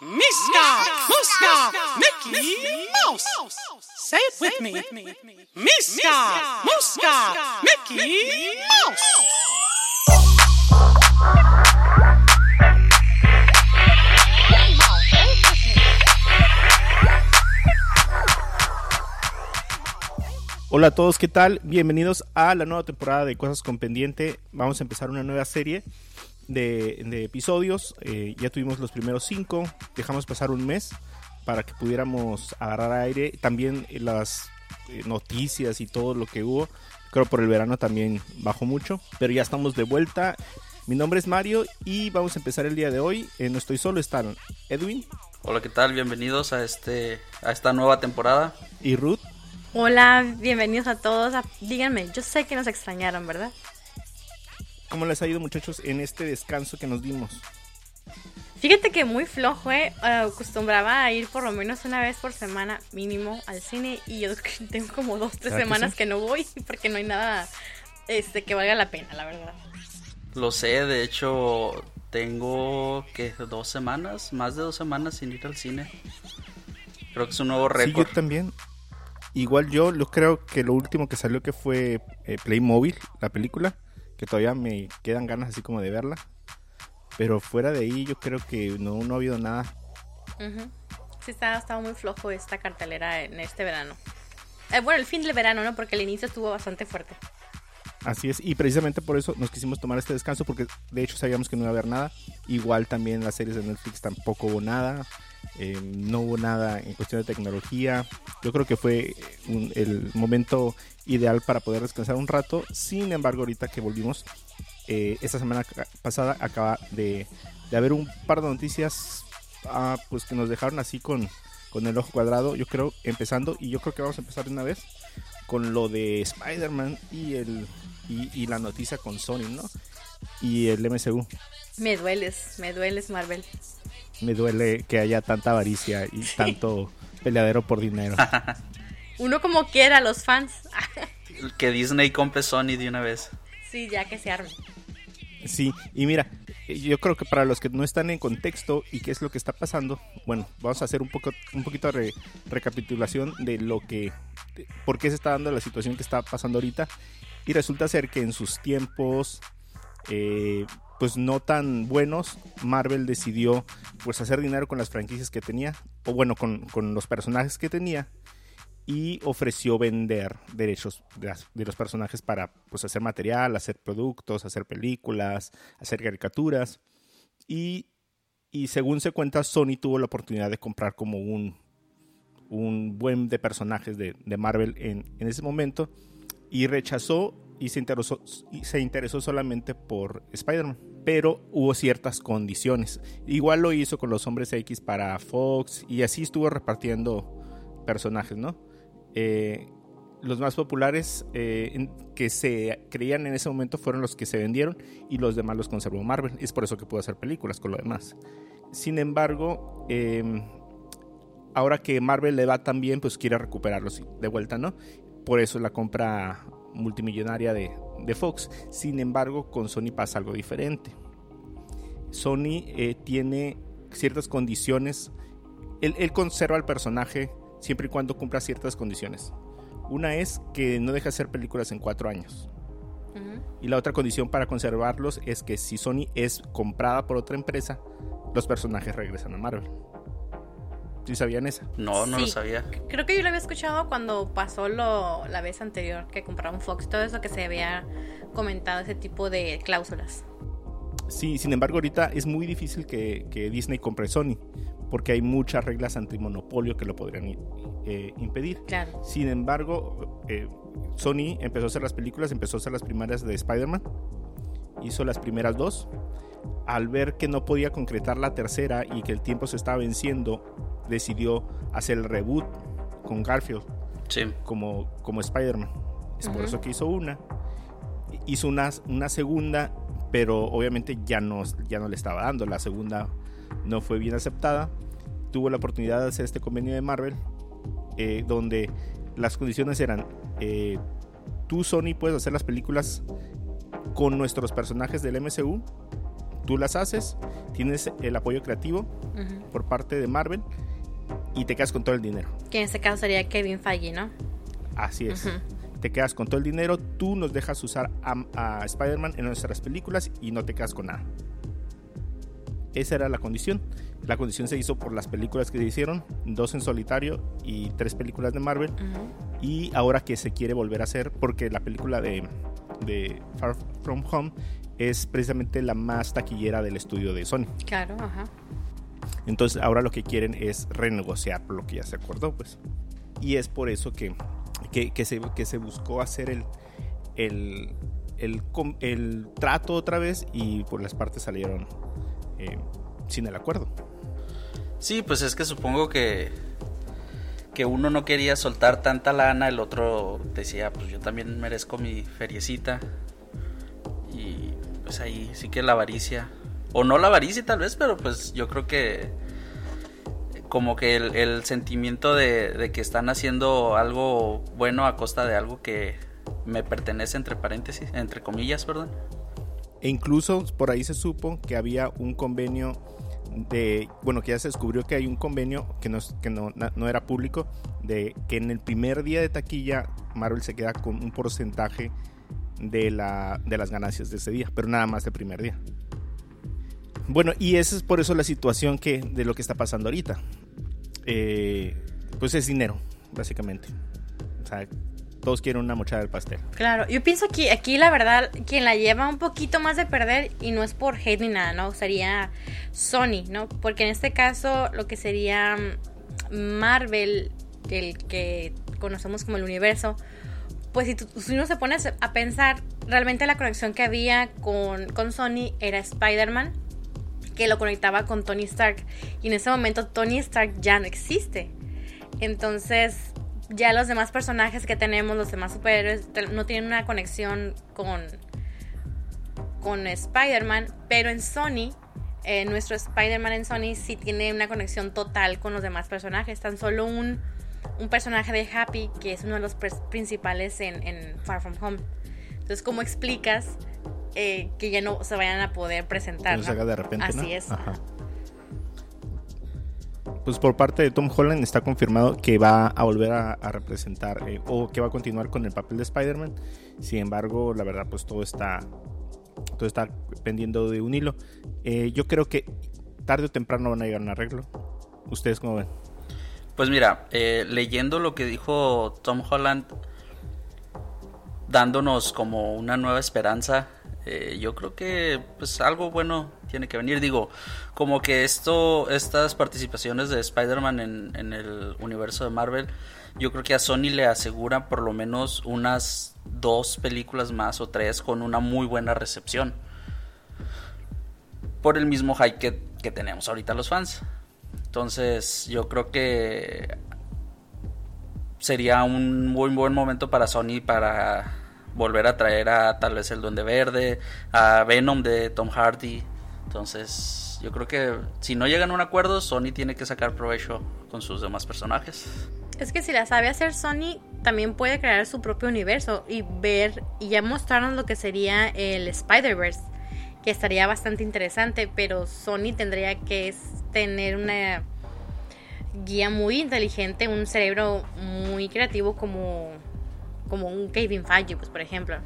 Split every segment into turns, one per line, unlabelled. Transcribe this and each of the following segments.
Miska, Muska, Mickey Mouse. Say it with me. Miska, Muska, Mickey Mouse.
Hola a todos, ¿qué tal? Bienvenidos a la nueva temporada de Cosas con Pendiente. Vamos a empezar una nueva serie de, de episodios. Eh, ya tuvimos los primeros cinco, dejamos pasar un mes para que pudiéramos agarrar aire. También las eh, noticias y todo lo que hubo, creo por el verano también bajó mucho, pero ya estamos de vuelta. Mi nombre es Mario y vamos a empezar el día de hoy. Eh, no estoy solo, están Edwin
Hola, ¿qué tal? Bienvenidos a este a esta nueva temporada.
y Ruth.
Hola, bienvenidos a todos. Ah, Díganme, yo sé que nos extrañaron, ¿verdad?
¿Cómo les ha ido muchachos en este descanso que nos dimos?
Fíjate que muy flojo, ¿eh? Acostumbraba a ir por lo menos una vez por semana mínimo al cine y yo tengo como dos, tres
¿Verdad que
semanas
sí?
que no voy porque no hay nada este, que valga la pena, la verdad.
Lo sé, de hecho tengo que dos semanas, más de dos semanas sin ir al cine. Creo que es un nuevo
Sí, yo
récord.
también. Igual yo lo creo que lo último que salió que fue eh, Playmobil, la película, que todavía me quedan ganas así como de verla. Pero fuera de ahí yo creo que no, no ha habido nada.
Ujú. Sí, está, estaba muy flojo esta cartelera en este verano. Eh, bueno, el fin del verano, ¿no? Porque el inicio estuvo bastante fuerte.
Así es, y precisamente por eso nos quisimos tomar este descanso, porque de hecho sabíamos que no iba a haber nada. Igual también las series de Netflix tampoco hubo nada. Eh, no hubo nada en cuestión de tecnología. Yo creo que fue un- el momento ideal para poder descansar un rato. Sin embargo, ahorita que volvimos, eh, esta semana pasada acaba de, de haber un par de noticias ah, pues que nos dejaron así con, con el ojo cuadrado. Yo creo, empezando, y yo creo que vamos a empezar de una vez con lo de Spider-Man y el y, y la noticia con Sony, ¿no? Y el MCU.
Me dueles, me dueles, Marvel.
Me duele que haya tanta avaricia y tanto peleadero por dinero.
Uno como quiera, los fans.
Que Disney compre Sony de una vez.
sí, ya que se arme.
Sí, y mira, yo creo que para los que no están en contexto y qué es lo que está pasando, bueno, vamos a hacer un poco un poquito de re- recapitulación de lo que de por qué se está dando la situación que está pasando ahorita y resulta ser que en sus tiempos eh, pues no tan buenos, Marvel decidió pues hacer dinero con las franquicias que tenía, o bueno, con, con los personajes que tenía, y ofreció vender derechos de, los personajes para pues, hacer material, hacer productos, hacer películas, hacer caricaturas. Y, y según se cuenta, Sony tuvo la oportunidad de comprar como un, un buen de personajes de, de Marvel en, en ese momento y rechazó y se interesó, se interesó solamente por Spider-Man. Pero hubo ciertas condiciones. Igual lo hizo con los hombres X para Fox y así estuvo repartiendo personajes, ¿no? Eh, los más populares eh, que se creían en ese momento fueron los que se vendieron y los demás los conservó Marvel. Es por eso que pudo hacer películas con lo demás. Sin embargo, eh, ahora que Marvel le va tan bien, pues quiere recuperarlos de vuelta, ¿no? Por eso la compra multimillonaria de, de Fox. Sin embargo, con Sony pasa algo diferente. Sony eh, tiene ciertas condiciones. Él, él conserva el personaje siempre y cuando cumpla ciertas condiciones. Una es que no deja de hacer películas en cuatro años. Y la otra condición para conservarlos es que si Sony es comprada por otra empresa, los personajes regresan a Marvel. ¿Sí sabían esa?
No, no lo sabía.
Creo que yo lo había escuchado cuando pasó lo, la vez anterior que compraron Fox, todo eso que se había comentado, ese tipo de cláusulas.
Sí, sin embargo, ahorita es muy difícil que, que Disney compre Sony, porque hay muchas reglas antimonopolio que lo podrían eh, impedir.
Claro.
Sin embargo, eh, Sony empezó a hacer las películas, empezó a hacer las primeras de Spider-Man, hizo las primeras dos. Al ver que no podía concretar la tercera y que el tiempo se estaba venciendo, decidió hacer el reboot con Garfield
Sí.
como, como Spider-Man. Es por eso que hizo una. Hizo una, una segunda, pero obviamente ya no, ya no le estaba dando. La segunda no fue bien aceptada. Tuvo la oportunidad de hacer este convenio de Marvel, eh, donde las condiciones eran, eh, tú Sony puedes hacer las películas con nuestros personajes del MCU, tú las haces, tienes el apoyo creativo por parte de Marvel y te quedas con todo el dinero.
Que en este caso sería Kevin Feige, ¿no?
Así es. Te quedas con todo el dinero, tú nos dejas usar a, a Spider-Man en nuestras películas y no te quedas con nada. Esa era la condición. La condición se hizo por las películas que se hicieron, dos en solitario y tres películas de Marvel. Y ahora que se quiere volver a hacer, porque la película de, de Far From Home es precisamente la más taquillera del estudio de Sony.
Claro, ajá.
Entonces ahora lo que quieren es renegociar lo que ya se acordó, pues. Y es por eso que, que, se, que se buscó hacer el, el, el trato otra vez y por las partes salieron eh, sin el acuerdo.
Sí, pues es que supongo que que uno no quería soltar tanta lana, el otro decía, pues yo también merezco mi feriecita. Y pues ahí sí que la avaricia. O no la avaricia tal vez, pero pues yo creo que como que el, sentimiento de, que están haciendo algo bueno a costa de algo que me pertenece entre paréntesis, entre comillas, perdón.
E incluso por ahí se supo que había un convenio de, bueno, que ya se descubrió que hay un convenio que no, que no, no era público, de que en el primer día de taquilla Marvel se queda con un porcentaje de, la, de las ganancias de ese día, pero nada más el primer día. Bueno, y esa es por eso la situación que, de lo que está pasando ahorita. Eh, pues es dinero, básicamente. O sea, todos quieren una mochada del pastel.
Claro, yo pienso que aquí la verdad quien la lleva un poquito más de perder y no es por hate ni nada, ¿no? Sería Sony, ¿no? Porque en este caso lo que sería mm, Marvel, el que conocemos como el universo, pues si, tú- si uno se pone a pensar, realmente la conexión que había con, con Sony era Spider-Man, que lo conectaba con Tony Stark. Y en ese momento Tony Stark ya no existe. Entonces, ya los demás personajes que tenemos, los demás superhéroes, no tienen una conexión con, con Spider-Man, pero en Sony, eh, nuestro Spider-Man en Sony sí tiene una conexión total con los demás personajes. Tan solo un, un personaje de Happy, que es uno de los principales en, en Far From Home. Entonces, ¿cómo explicas eh, que ya no se vayan a poder presentar?
Que
no?
haga de repente,
Así
¿no?
es.
Ajá. Pues por parte de Tom Holland está confirmado que va a volver a, a representar eh, o que va a continuar con el papel de Spider-Man. Sin embargo, la verdad, pues todo está todo está pendiendo de un hilo. Eh, yo creo que tarde o temprano van a llegar a un arreglo. ¿Ustedes cómo ven?
Pues mira, eh, leyendo lo que dijo Tom Holland, dándonos como una nueva esperanza, eh, yo creo que pues algo bueno tiene que venir. Digo, como que esto, estas participaciones de Spider-Man en, en el universo de Marvel, yo creo que a Sony le aseguran por lo menos unas dos películas más o tres con una muy buena recepción. Por el mismo hype que, que tenemos ahorita los fans. Entonces, yo creo que sería un muy buen momento para Sony para volver a traer a tal vez el Duende Verde, a Venom de Tom Hardy. Entonces, yo creo que si no llegan a un acuerdo, Sony tiene que sacar provecho con sus demás personajes.
Es que si la sabe hacer Sony, también puede crear su propio universo y ver y ya mostrarnos lo que sería el Spider-Verse, que estaría bastante interesante, pero Sony tendría que tener una guía muy inteligente, un cerebro muy creativo como, como un Kevin Feige, pues por ejemplo,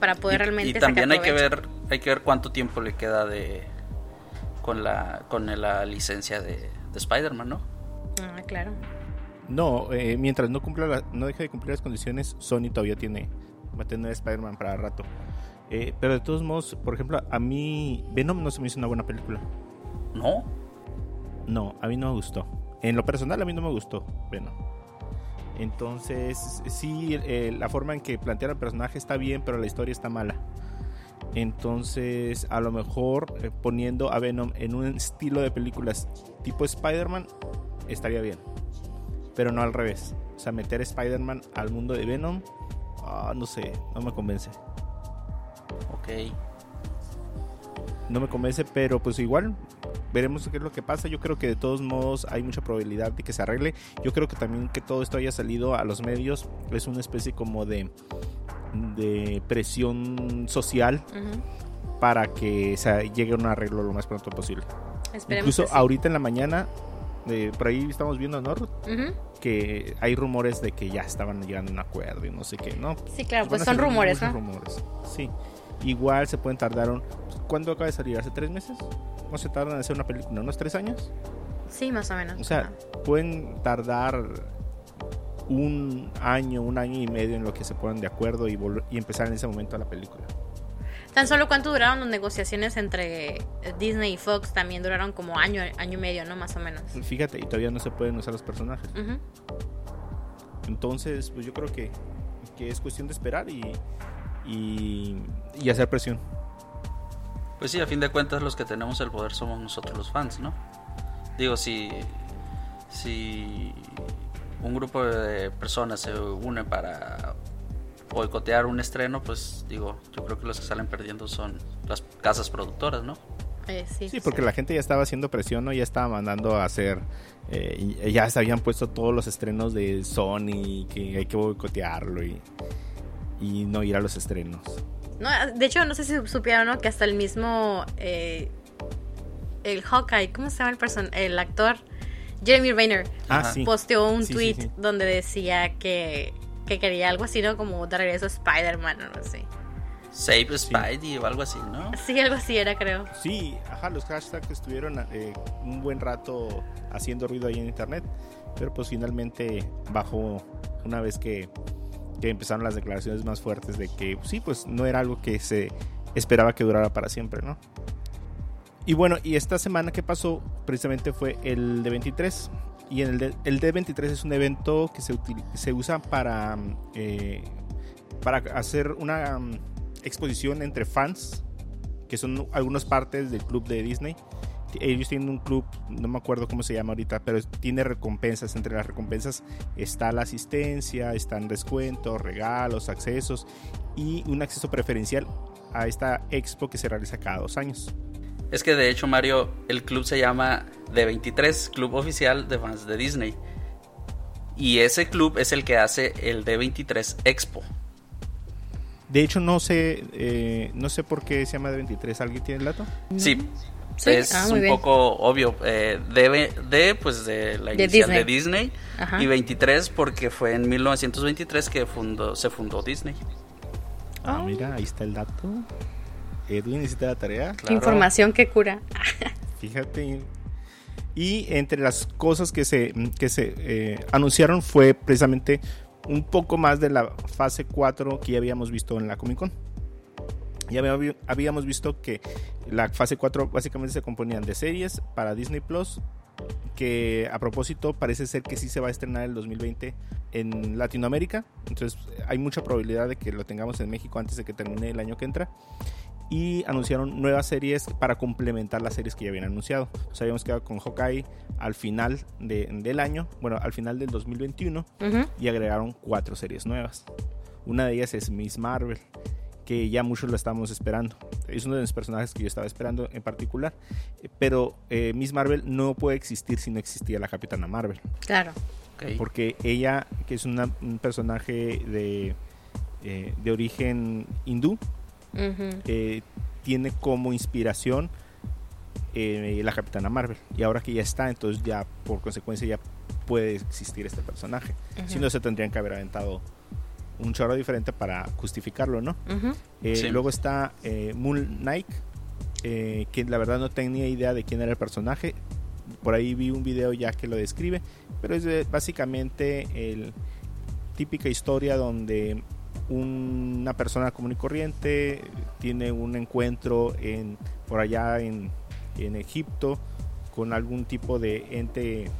para poder
Y-
realmente
y, también hay que ver hay que ver cuánto tiempo le queda de con la con la licencia de, de Spider-Man, ¿no?
Ah, claro.
No, eh, mientras no cumpla la- no deje de cumplir las condiciones, Sony todavía tiene va a tener Spider-Man para rato. Eh, pero de todos modos, por ejemplo, a mí Venom no se me hizo una buena película.
¿No?
No, a mí no me gustó. En lo personal a mí no me gustó Venom. Entonces, sí, eh, la forma en que plantea el personaje está bien, pero la historia está mala. Entonces, a lo mejor eh, poniendo a Venom en un estilo de películas tipo Spider-Man estaría bien. Pero no al revés. O sea, meter Spider-Man al mundo de Venom, ah, no sé, no me convence.
Ok.
no me convence, pero pues igual veremos qué es lo que pasa. Yo creo que de todos modos hay mucha probabilidad de que se arregle. Yo creo que también que todo esto haya salido a los medios es una especie como de de presión social para que se llegue a un arreglo lo más pronto posible.
Esperemos
Incluso
sí.
ahorita en la mañana, eh, por ahí estamos viendo, ¿no? Ruth?
Ujú.
Que hay rumores de que ya estaban llegando a un acuerdo y no sé qué, ¿no?
Sí, claro, pues
a
son rumores, ¿no?
rumores. Sí. Igual se pueden tardar un... ¿Cuándo acaba de salir? ¿Hace tres meses? ¿No se tardan en hacer una película? ¿Unos tres años?
Sí, más o menos.
O sea, pueden tardar un año, un año y medio en lo que se ponen de acuerdo y, y empezar en ese momento la película.
Tan solo cuánto duraron las negociaciones entre eh, Disney y Fox también duraron como año, año y medio, ¿no? Más o menos.
Fíjate, y todavía no se pueden usar los personajes. Entonces, pues yo creo que, que es cuestión de esperar y, y, y hacer presión.
Pues sí, a fin de cuentas los que tenemos el poder somos nosotros los fans, ¿no? Digo, si, si un grupo de personas se une para boicotear un estreno, pues digo, yo creo que los que salen perdiendo son las casas productoras, ¿no?
Eh, sí,
Sí, porque la gente ya estaba haciendo presión, ¿no? Ya estaba mandando a hacer... eh, y- ya se habían puesto todos los estrenos de Sony, que hay que boicotearlo y, y no ir a los estrenos.
No, de hecho, no sé si supieron, ¿no? Que hasta el mismo. eh, el Hawkeye, ¿cómo se llama el person El actor Jeremy Rayner
Ah, sí.
posteó un
sí,
tweet
sí.
donde decía que, que quería algo así, ¿no? Como de regreso a Spider-Man o algo así.
Save Spidey o algo así, ¿no?
Sí, algo así era, creo.
Sí, ajá, los hashtags estuvieron eh, un buen rato haciendo ruido ahí en internet, pero pues finalmente bajó una vez que, que empezaron las declaraciones más fuertes de que sí, pues no era algo que se esperaba que durara para siempre, ¿no? Y bueno, y esta semana que pasó precisamente fue el de 23. Y el, de, el D23 es un evento que se, se usa para, eh, para hacer una mm, exposición entre fans que son algunas partes del club de Disney. Ellos tienen un club, no me acuerdo cómo se llama ahorita, pero tiene recompensas. Entre las recompensas está la asistencia, están descuentos, regalos, accesos y un acceso preferencial a esta expo que se realiza cada dos años.
Es que de hecho, Mario, el club se llama D23, Club Oficial de Fans de Disney. Y ese club es el que hace el D23 Expo.
De hecho, no sé, eh, no sé por qué se llama de 23. ¿Alguien tiene el dato?
Sí,
Sí,
es
ah,
un
bien.
poco obvio. Eh, D, D, pues de la
De
inicial
Disney.
de Disney. Y 23 porque fue en 1923 que fundó, se fundó Disney.
Ah, mira, ahí está el dato. Edwin, ¿hiciste la tarea?
Claro.
Información que cura.
Fíjate. Y entre las cosas que se, que se eh, anunciaron fue precisamente un poco más de la fase 4 que ya habíamos visto en la Comic Con. Ya había- habíamos visto que la fase 4 básicamente se componían de series para Disney Plus, que a propósito parece ser que sí se va a estrenar el 2020 en Latinoamérica. Entonces hay mucha probabilidad de que lo tengamos en México antes de que termine el año que entra y anunciaron nuevas series para complementar las series que ya habían anunciado. Nos habíamos quedado con Hawkeye al final de- del año, bueno, al final del 2021,
Ujú.
y agregaron cuatro series nuevas. Una de ellas es Miss Marvel, que ya muchos lo estamos esperando. Es uno de los personajes que yo estaba esperando en particular, pero eh, Miss Marvel no puede existir si no existía la Capitana Marvel
Claro.
Porque ella, que es una- un personaje de, eh, de origen hindú, eh, tiene como inspiración eh, la Capitana Marvel. Y ahora que ya está, entonces ya por consecuencia ya puede existir este personaje. Si no, se tendrían que haber aventado un chorro diferente para justificarlo, ¿no? Eh,
Sí.
Luego está eh, Moon Knight, eh, que la verdad no tenía idea de quién era el personaje. Por ahí vi un video ya que lo describe, pero es básicamente el típica historia donde una persona común y corriente tiene un encuentro en por allá en, en Egipto con algún tipo de ente eh,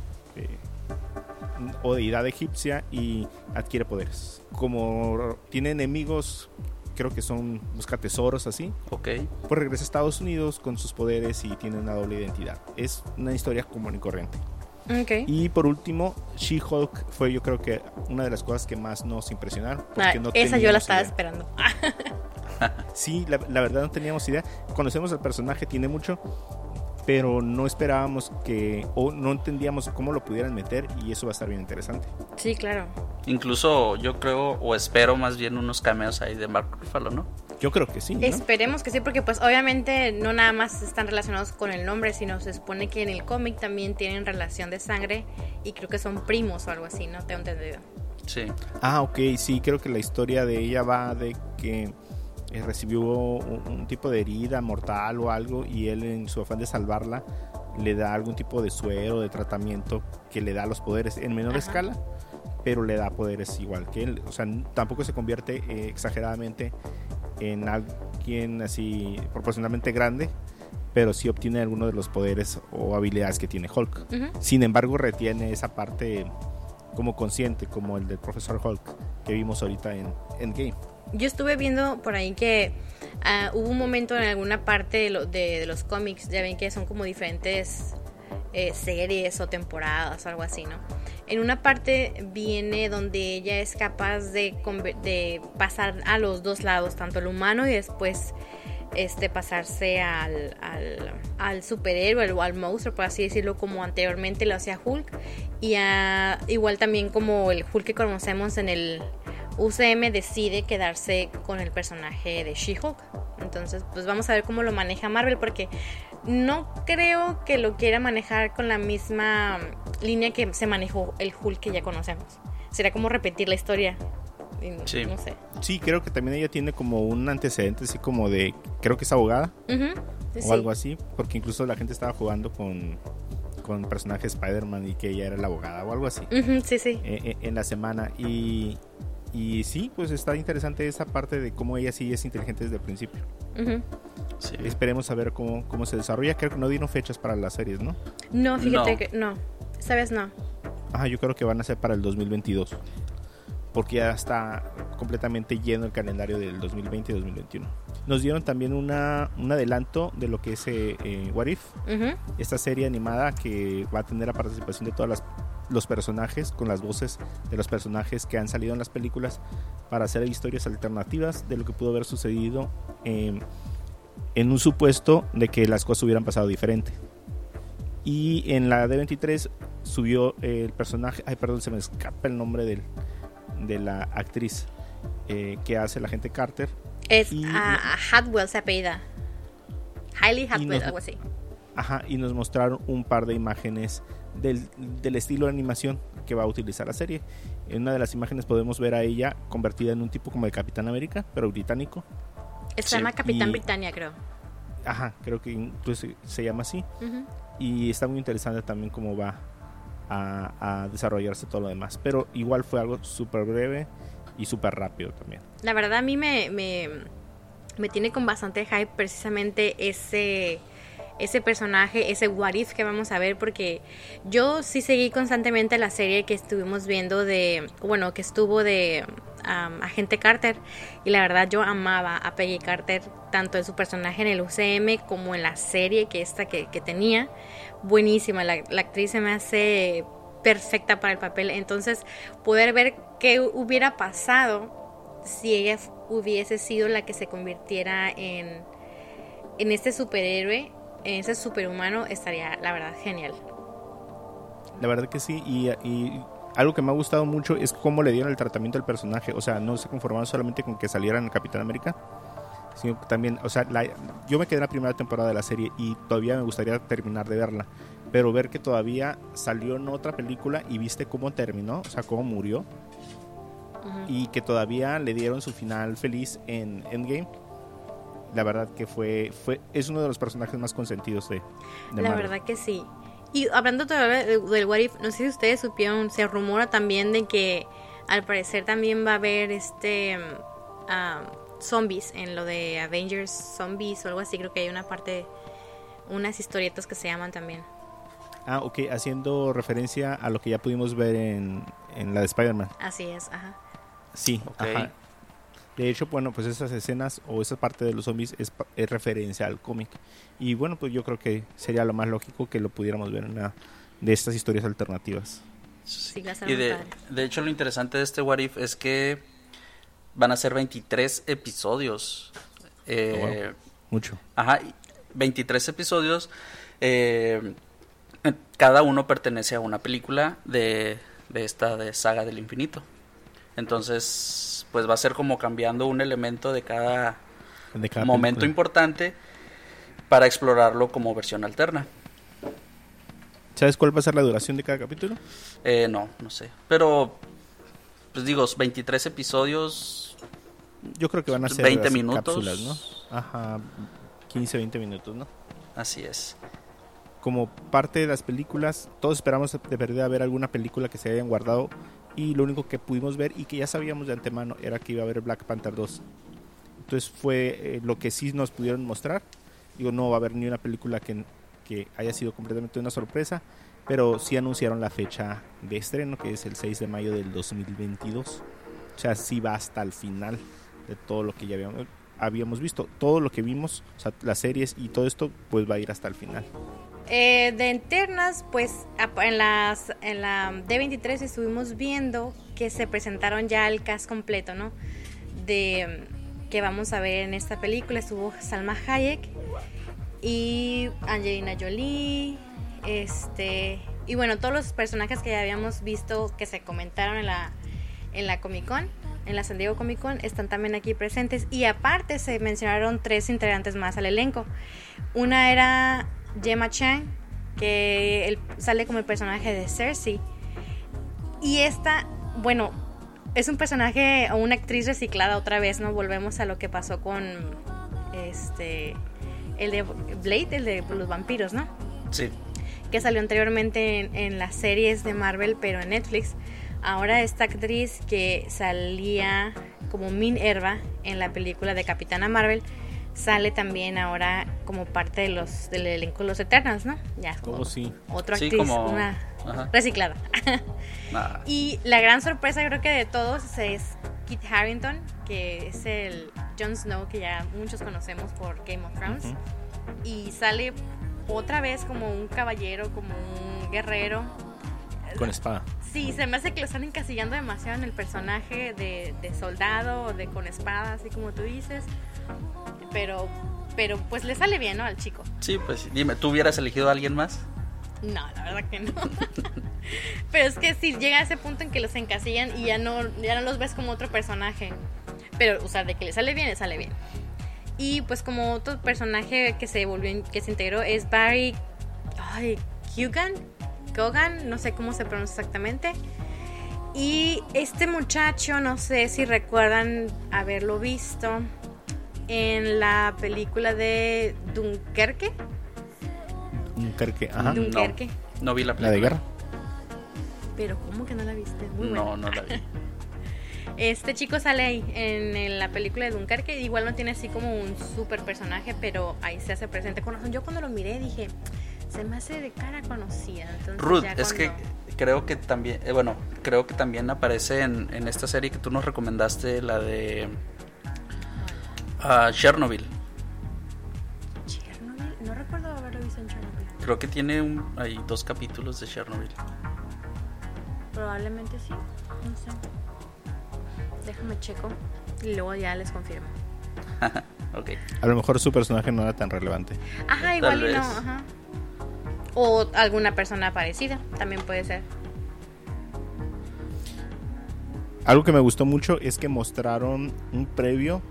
o deidad egipcia y adquiere poderes. Como tiene enemigos, creo que son busca tesoros así,
Ok.
pues regresa a Estados Unidos con sus poderes y tiene una doble identidad. Es una historia común y corriente.
Ok.
Y por último, She-Hulk fue yo creo que una de las cosas que más nos impresionaron. porque
Ah,
no
esa yo la estaba
idea.
esperando.
Sí, la, la verdad no teníamos idea. Conocemos al personaje, tiene mucho. Pero no esperábamos que, o no entendíamos cómo lo pudieran meter y eso va a estar bien interesante.
Sí, claro.
Incluso yo creo, o espero más bien unos cameos ahí de Mark Ruffalo, ¿no?
Yo creo que sí. ¿no?
Esperemos que sí, porque pues obviamente no nada más están relacionados con el nombre, sino se supone que en el cómic también tienen relación de sangre y creo que son primos o algo así, ¿no? Tengo entendido.
Sí.
Ah, ok, sí, creo que la historia de ella va de que eh, recibió un, un tipo de herida mortal o algo y él en su afán de salvarla le da algún tipo de suero, de tratamiento que le da los poderes en menor
Ajá.
escala, pero le da poderes igual que él. O sea, tampoco se convierte eh, exageradamente en alguien así proporcionalmente grande, pero sí obtiene alguno de los poderes o habilidades que tiene Hulk. Sin embargo, retiene esa parte como consciente, como el del profesor Hulk que vimos ahorita en Endgame.
Yo estuve viendo por ahí que ah, hubo un momento en alguna parte de, de- los cómics, ya ven que son como diferentes eh, series o temporadas o algo así, ¿no? En una parte viene donde ella es capaz de, de pasar a los dos lados, tanto el humano y después este pasarse al, al, al superhéroe o al monstruo, por así decirlo, como anteriormente lo hacía Hulk. Y igual también como el Hulk que conocemos en el UCM decide quedarse con el personaje de She-Hulk. Entonces, pues vamos a ver cómo lo maneja Marvel, porque no creo que lo quiera manejar con la misma línea que se manejó el Hulk que ya conocemos. Será como repetir la historia. Y no-
Sí.
No sé.
Sí, creo que también ella tiene como un antecedente así como de, creo que es abogada
sí,
o
sí.
algo así, porque incluso la gente estaba jugando con, con personajes Spider-Man y que ella era la abogada o algo así
Ujú, sí, sí.
eh, eh, en la semana. Y, y sí, pues está interesante esa parte de cómo ella sí es inteligente desde el principio.
Ujú.
sí.
Esperemos a ver cómo, cómo se desarrolla. Creo que no dieron fechas para las series, ¿no?
No, fíjate
No.
que no. Esta vez no.
Ajá, yo creo que van a ser para el 2022. Porque ya está completamente lleno el calendario del 2020 y 2021. Nos dieron también una, un adelanto de lo que es eh, eh, What If,
Ujú.
esta serie animada que va a tener la participación de todos los personajes, con las voces de los personajes que han salido en las películas, para hacer historias alternativas de lo que pudo haber sucedido eh, en un supuesto de que las cosas hubieran pasado diferente. Y en la D23 subió el personaje, ay perdón, se me escapa el nombre del, de la actriz eh, que hace la gente Carter.
Es
Y-
a Hatwell se apellida. Hailey Hatwell,
nos-
algo así.
Ajá, y nos mostraron un par de imágenes del, del estilo de animación que va a utilizar la serie. En una de las imágenes podemos ver a ella convertida en un tipo como de Capitán América, pero británico.
Se
Sí,
llama Capitán
y-
Britannia, creo.
Ajá, creo que incluso se llama así. Y está muy interesante también cómo va a, a desarrollarse todo lo demás. Pero igual fue algo súper breve y súper rápido también.
La verdad a mí me, me, me tiene con bastante hype precisamente ese, ese personaje, ese what if que vamos a ver, porque yo sí seguí constantemente la serie que estuvimos viendo de, bueno, que estuvo de Agente Carter, y la verdad yo amaba a Peggy Carter, tanto en su personaje en el UCM como en la serie que esta que, que tenía, buenísima, la, la actriz se me hace perfecta para el papel, entonces poder ver qué hubiera pasado si ella hubiese sido la que se convirtiera en, en este superhéroe, ese superhumano, estaría la verdad genial.
La verdad que sí, y, y algo que me ha gustado mucho es cómo le dieron el tratamiento al personaje. O sea, no se conformaron solamente con que saliera en el Capitán América, sino que también, o sea, la- yo me quedé en la primera temporada de la serie y todavía me gustaría terminar de verla. Pero ver que todavía salió en otra película y viste cómo terminó, o sea, cómo murió, y que todavía le dieron su final feliz en Endgame. La verdad que fue, fue es uno de los personajes más consentidos de, de
La
Marvel.
verdad que sí. Y hablando todavía de- del What If, no sé si ustedes supieron, se rumora también de que al parecer también va a haber este ah, zombies en lo de Avengers Zombies o algo así. Creo que hay una parte, unas historietas que se llaman también.
Ah, ok, haciendo referencia a lo que ya pudimos ver en, en la de Spider-Man.
Así es, ajá.
Sí,
Ok.
ajá. De hecho, bueno, pues esas escenas o esa parte de los zombies es, pa- es referencia al cómic. Y bueno, pues yo creo que sería lo más lógico que lo pudiéramos ver en una de estas historias alternativas.
Sí,
Y de, hecho lo interesante de este What If es que van a ser 23 episodios. Eh,
Oh, wow. Mucho.
Ajá, y 23 episodios Eh, cada uno pertenece a una película de, de esta de saga del infinito. Entonces, pues va a ser como cambiando un elemento de cada,
De cada
momento
película.
importante para explorarlo como versión alterna.
¿Sabes cuál va a ser la duración de cada capítulo?
Eh, no, no sé. Pero, pues digo, 23 episodios.
Yo creo que van a ser
20
así
minutos.
cápsulas, ¿no? Ajá, 15, 20 minutos, ¿no?
Así es.
Como parte de las películas, todos esperamos de verdad ver alguna película que se hayan guardado y lo único que pudimos ver y que ya sabíamos de antemano era que iba a haber Black Panther 2. Entonces fue eh, lo que sí nos pudieron mostrar. Digo, no va a haber ni una película que, que haya sido completamente una sorpresa, pero sí anunciaron la fecha de estreno, que es el 6 de mayo del 2022. O sea, sí va hasta el final de todo lo que ya habíamos, visto. Todo lo que vimos, o las series y todo esto, pues va a ir hasta el final.
Eh, de internas, pues en, las, en la D23 estuvimos viendo que se presentaron ya el cast completo, ¿no? De mm, que vamos a ver en esta película. Estuvo Salma Hayek y Angelina Jolie, este y bueno, todos los personajes que ya habíamos visto que se comentaron en la en la Comic Con, en la San Diego Comic Con, están también aquí presentes y aparte se mencionaron tres integrantes más al elenco. Una era Gemma Chan, que él sale como el personaje de Cersei. Y esta, bueno, es un personaje o una actriz reciclada otra vez, ¿no? Volvemos a lo que pasó con este el de Blade, el de los vampiros, ¿no?
Sí.
que salió anteriormente en, en las series de Marvel, pero en Netflix. Ahora esta actriz que salía como Minerva en la película de Capitana Marvel, sale también ahora como parte de los del elenco de Los Eternals, ¿no? Ya,
Oh, sí.
otra
Sí,
actriz,
como-
una
ajá.
reciclada.
Nada.
Y la gran sorpresa creo que de todos es Kit Harrington, que es el Jon Snow que ya muchos conocemos por Game of Thrones.
Ujú.
Y sale otra vez como un caballero, como un guerrero.
Con espada.
Sí, se me hace que lo están encasillando demasiado en el personaje de, de soldado o de con espada, así como tú dices. Pero, pero pues le sale bien, ¿no? Al chico.
Sí, pues dime, ¿tú hubieras elegido a alguien más?
No, la verdad que no. Pero es que si llega a ese punto en que los encasillan y ya no, ya no los ves como otro personaje. Pero, o sea, de que le sale bien, le sale bien. Y pues como otro personaje que se volvió, que se integró es Barry ay, Kugan, Kogan, no sé cómo se pronuncia exactamente. Y este muchacho, no sé si recuerdan haberlo visto en la película de Dunkerque.
Dunkerque, ajá.
Dun- Dunkerque.
No, no vi la
La de
película.
guerra.
Pero ¿cómo que no la viste? Muy buena.
No, no la vi.
Este chico sale ahí en, en la película de Dunkerque. Igual no tiene así como un super personaje, pero ahí se hace presente con razón. Yo cuando lo miré dije, se me hace de cara conocida. Entonces,
Ruth,
ya
es que creo que también, eh, bueno, creo que también aparece en, en esta serie que tú nos recomendaste, la de ah, Chernobyl.
Chernobyl, no recuerdo haberlo visto en Chernobyl.
Creo que tiene un, hay dos capítulos de Chernobyl.
Probablemente sí, no sé. Déjame checo y luego ya les confirmo.
ok.
A lo mejor su personaje no era tan relevante.
Ajá, igual y no, ajá. O alguna persona parecida, también puede ser.
Algo que me gustó mucho es que mostraron un previo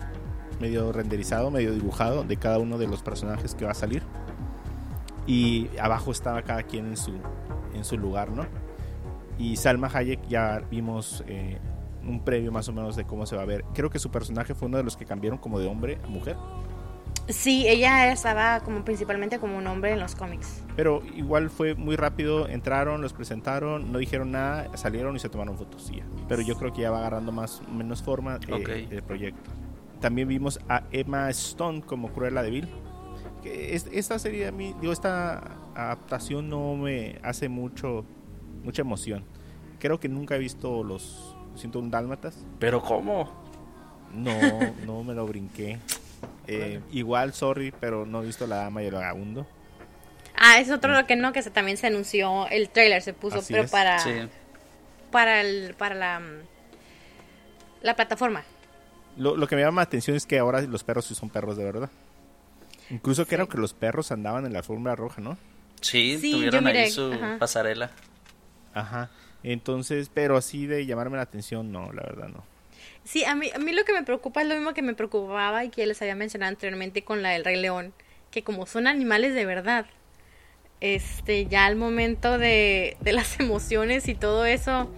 medio renderizado, medio dibujado de cada uno de los personajes que va a salir. Y abajo estaba cada quien en su, en su lugar, ¿no? Y Salma Hayek ya vimos eh, un previo más o menos de cómo se va a ver. Creo que su personaje fue uno de los que cambiaron como de hombre a mujer.
Sí, ella estaba como principalmente como un hombre en los cómics.
Pero igual fue muy rápido, entraron, los presentaron, no dijeron nada, salieron y se tomaron fotos. ya. Pero yo creo que ya va agarrando más o menos forma eh,
Ok.
el proyecto. También vimos a Emma Stone como Cruella de Vil. Que es- esta serie a mí, digo, esta adaptación no me hace mucho mucha emoción. Creo que nunca he visto los 101 Dálmatas.
Pero ¿cómo?
No, no me lo brinqué. Eh, igual, sorry, pero no he visto La Dama y el Vagabundo.
Ah, es otro lo que no, que se, también se anunció, el trailer se puso,
Así
pero
es.
para,
Sí.
para, el, para la, mm, la plataforma.
Lo, lo que me llama la atención es que ahora los perros sí son perros de verdad. Incluso creo que los perros andaban en la alfombra roja, ¿no?
Sí,
Sí,
tuvieron
miré,
ahí su
ajá.
pasarela.
Ajá. Entonces, pero así de llamarme la atención, no, la verdad no.
Sí, a mí, a mí lo que me preocupa es lo mismo que me preocupaba y que les había mencionado anteriormente con la del Rey León, que como son animales de verdad, este, ya al momento de, de las emociones y todo eso,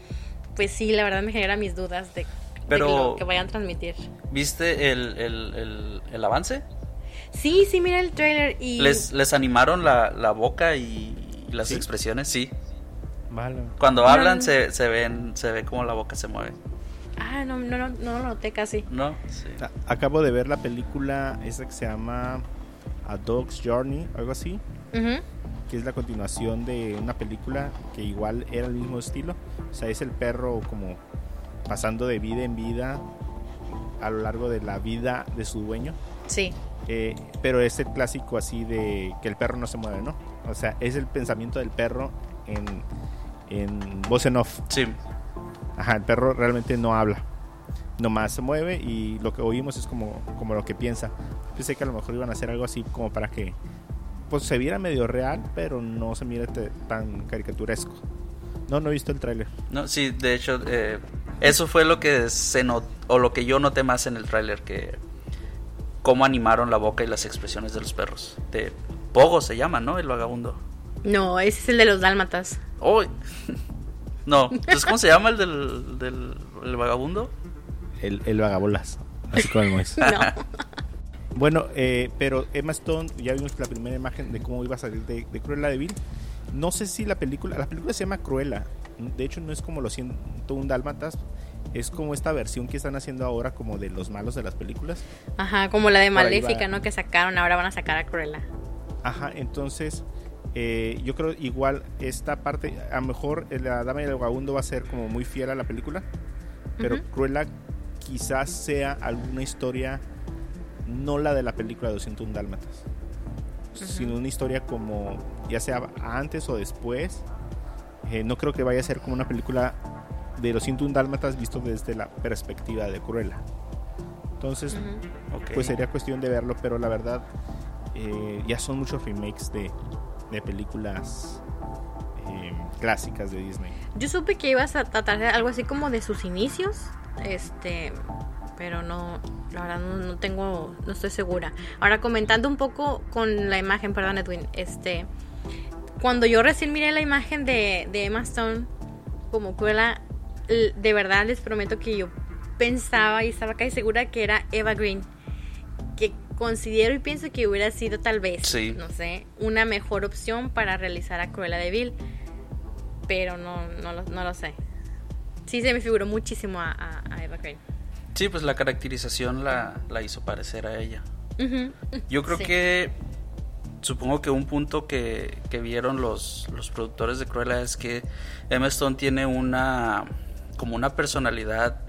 pues sí, la verdad me genera mis dudas de, de
Pero-
lo que vayan a transmitir.
¿Viste el, el, el, el avance?
Sí, sí, mira el trailer y...
¿Les, les animaron la, la boca y las
¿Sí?
expresiones? Sí.
Vale.
Cuando hablan
no.
se, se ven se ve como la boca se mueve.
Ah, no, no, no, no lo noté casi.
¿No? Sí.
A- Acabo de ver la película esa que se llama A Dog's Journey, algo así,
Ujú.
que es la continuación de una película que igual era el mismo estilo. O sea, es el perro como pasando de vida en vida a lo largo de la vida de su dueño.
Sí.
Eh, pero es el clásico así de que el perro no se mueve, ¿no? O sea, es el pensamiento del perro en, en voz en off.
Sí.
Ajá, el perro realmente no habla. Nomás se mueve y lo que oímos es como, como lo que piensa. Pensé que a lo mejor iban a hacer algo así como para que pues se viera medio real, pero no se mire tan caricaturesco. No, no he visto el tráiler.
No, sí, de hecho, eh, eso fue lo que se not- o lo que yo noté más en el tráiler, que cómo animaron la boca y las expresiones de los perros. De Pogo se llama, ¿no? El vagabundo.
No, ese es el de los dálmatas.
¡Oh! no, entonces ¿cómo se llama el del, del el vagabundo?
El, el vagabolas. Así como.
No.
Bueno, eh, pero Emma Stone, ya vimos la primera imagen de cómo iba a salir de, de Cruella de Vil. No sé si la película, la película se llama Cruella. De hecho, no es como los 101 Dálmatas. Es como esta versión que están haciendo ahora, como de los malos de las películas.
Ajá, como la de Maléfica. ¿no? Que sacaron, ahora van a sacar a Cruella.
Ajá, entonces eh, yo creo igual esta parte, a lo mejor eh, la Dama y el Vagabundo va a ser como muy fiel a la película, pero
Ujú.
Cruella quizás sea alguna historia, no la de la película de 201 Dálmatas, sino una historia como, ya sea antes o después. Eh, no creo que vaya a ser como una película de los 101 Dálmatas visto desde la perspectiva de Cruella. Entonces,
Ujú.
Ok.
pues sería cuestión de verlo, pero la verdad eh, ya son muchos remakes de, de películas eh, clásicas de Disney.
Yo supe que ibas a tratar de algo así como de sus inicios, este, pero no, la verdad no, no tengo, no estoy segura. Ahora comentando un poco con la imagen, perdón Edwin, este, cuando yo recién miré la imagen de, de Emma Stone como Cruella, l- de verdad les prometo que yo pensaba y estaba casi segura que era Eva Green, que considero y pienso que hubiera sido tal vez,
Sí.
no sé, una mejor opción para realizar a Cruella de Vil pero no, no, lo, no lo sé. Sí se me figuró muchísimo a, a- a Eva Green.
Sí, pues la caracterización la, la hizo parecer a ella.
Ujú.
Yo creo
Sí.
que supongo que un punto que, que vieron los, los productores de Cruella es que Emma Stone tiene una como una personalidad